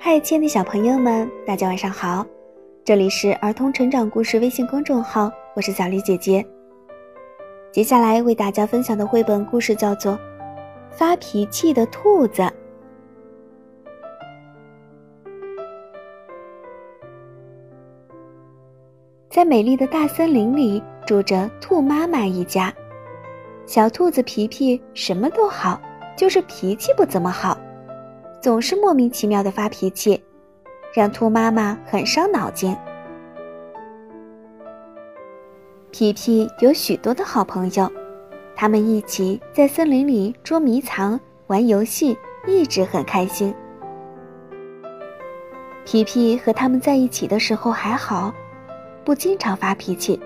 嗨，亲爱的小朋友们，大家晚上好！这里是儿童成长故事微信公众号，我是小丽姐姐。接下来为大家分享的绘本故事叫做《发脾气的兔子》。在美丽的大森林里，住着兔妈妈一家。小兔子皮皮什么都好，就是脾气不怎么好。总是莫名其妙的发脾气，让兔妈妈很伤脑筋。皮皮有许多的好朋友，他们一起在森林里捉迷藏、玩游戏，一直很开心。皮皮和他们在一起的时候还好，不经常发脾气，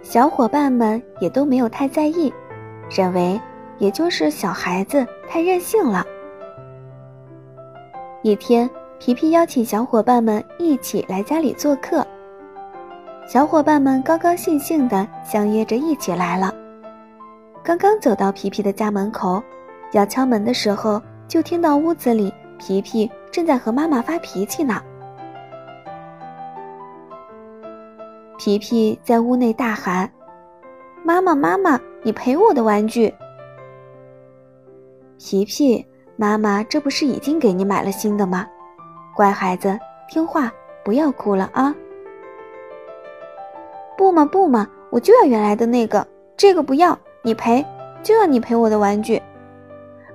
小伙伴们也都没有太在意，认为也就是小孩子太任性了。一天，皮皮邀请小伙伴们一起来家里做客。小伙伴们高高兴兴地相约着一起来了。刚刚走到皮皮的家门口，要敲门的时候，就听到屋子里皮皮正在和妈妈发脾气呢。皮皮在屋内大喊：“妈妈，妈妈，你赔我的玩具！”皮皮。妈妈，这不是已经给你买了新的吗？乖孩子，听话，不要哭了啊！不嘛不嘛，我就要原来的那个，这个不要，你赔，就要你赔我的玩具。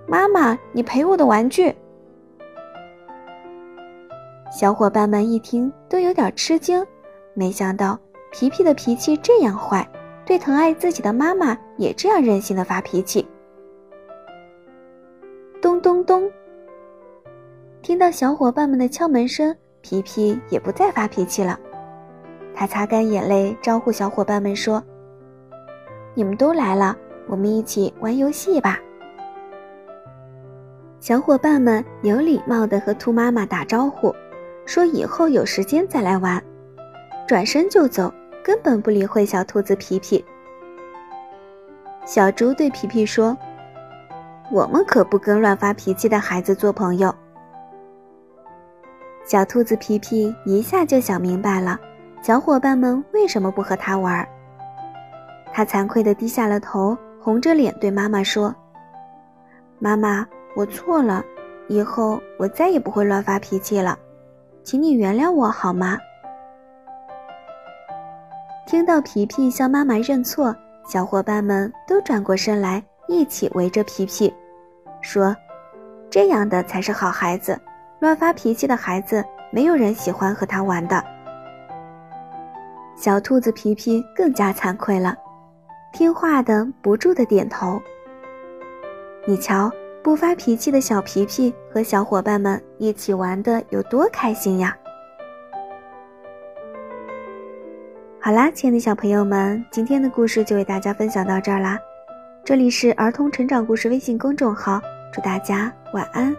妈妈，你赔我的玩具。小伙伴们一听都有点吃惊，没想到皮皮的脾气这样坏，对疼爱自己的妈妈也这样任性的发脾气。听到小伙伴们的敲门声，皮皮也不再发脾气了。他擦干眼泪，招呼小伙伴们说：“你们都来了，我们一起玩游戏吧。”小伙伴们有礼貌地和兔妈妈打招呼，说以后有时间再来玩，转身就走，根本不理会小兔子皮皮。小猪对皮皮说。我们可不跟乱发脾气的孩子做朋友。小兔子皮皮一下就想明白了，小伙伴们为什么不和他玩。他惭愧地低下了头，红着脸对妈妈说：“妈妈，我错了，以后我再也不会乱发脾气了，请你原谅我好吗？”听到皮皮向妈妈认错，小伙伴们都转过身来，一起围着皮皮。说：“这样的才是好孩子，乱发脾气的孩子，没有人喜欢和他玩的。”小兔子皮皮更加惭愧了，听话的不住的点头。你瞧，不发脾气的小皮皮和小伙伴们一起玩的有多开心呀！好啦，亲爱的小朋友们，今天的故事就为大家分享到这儿啦。这里是儿童成长故事微信公众号。祝大家晚安。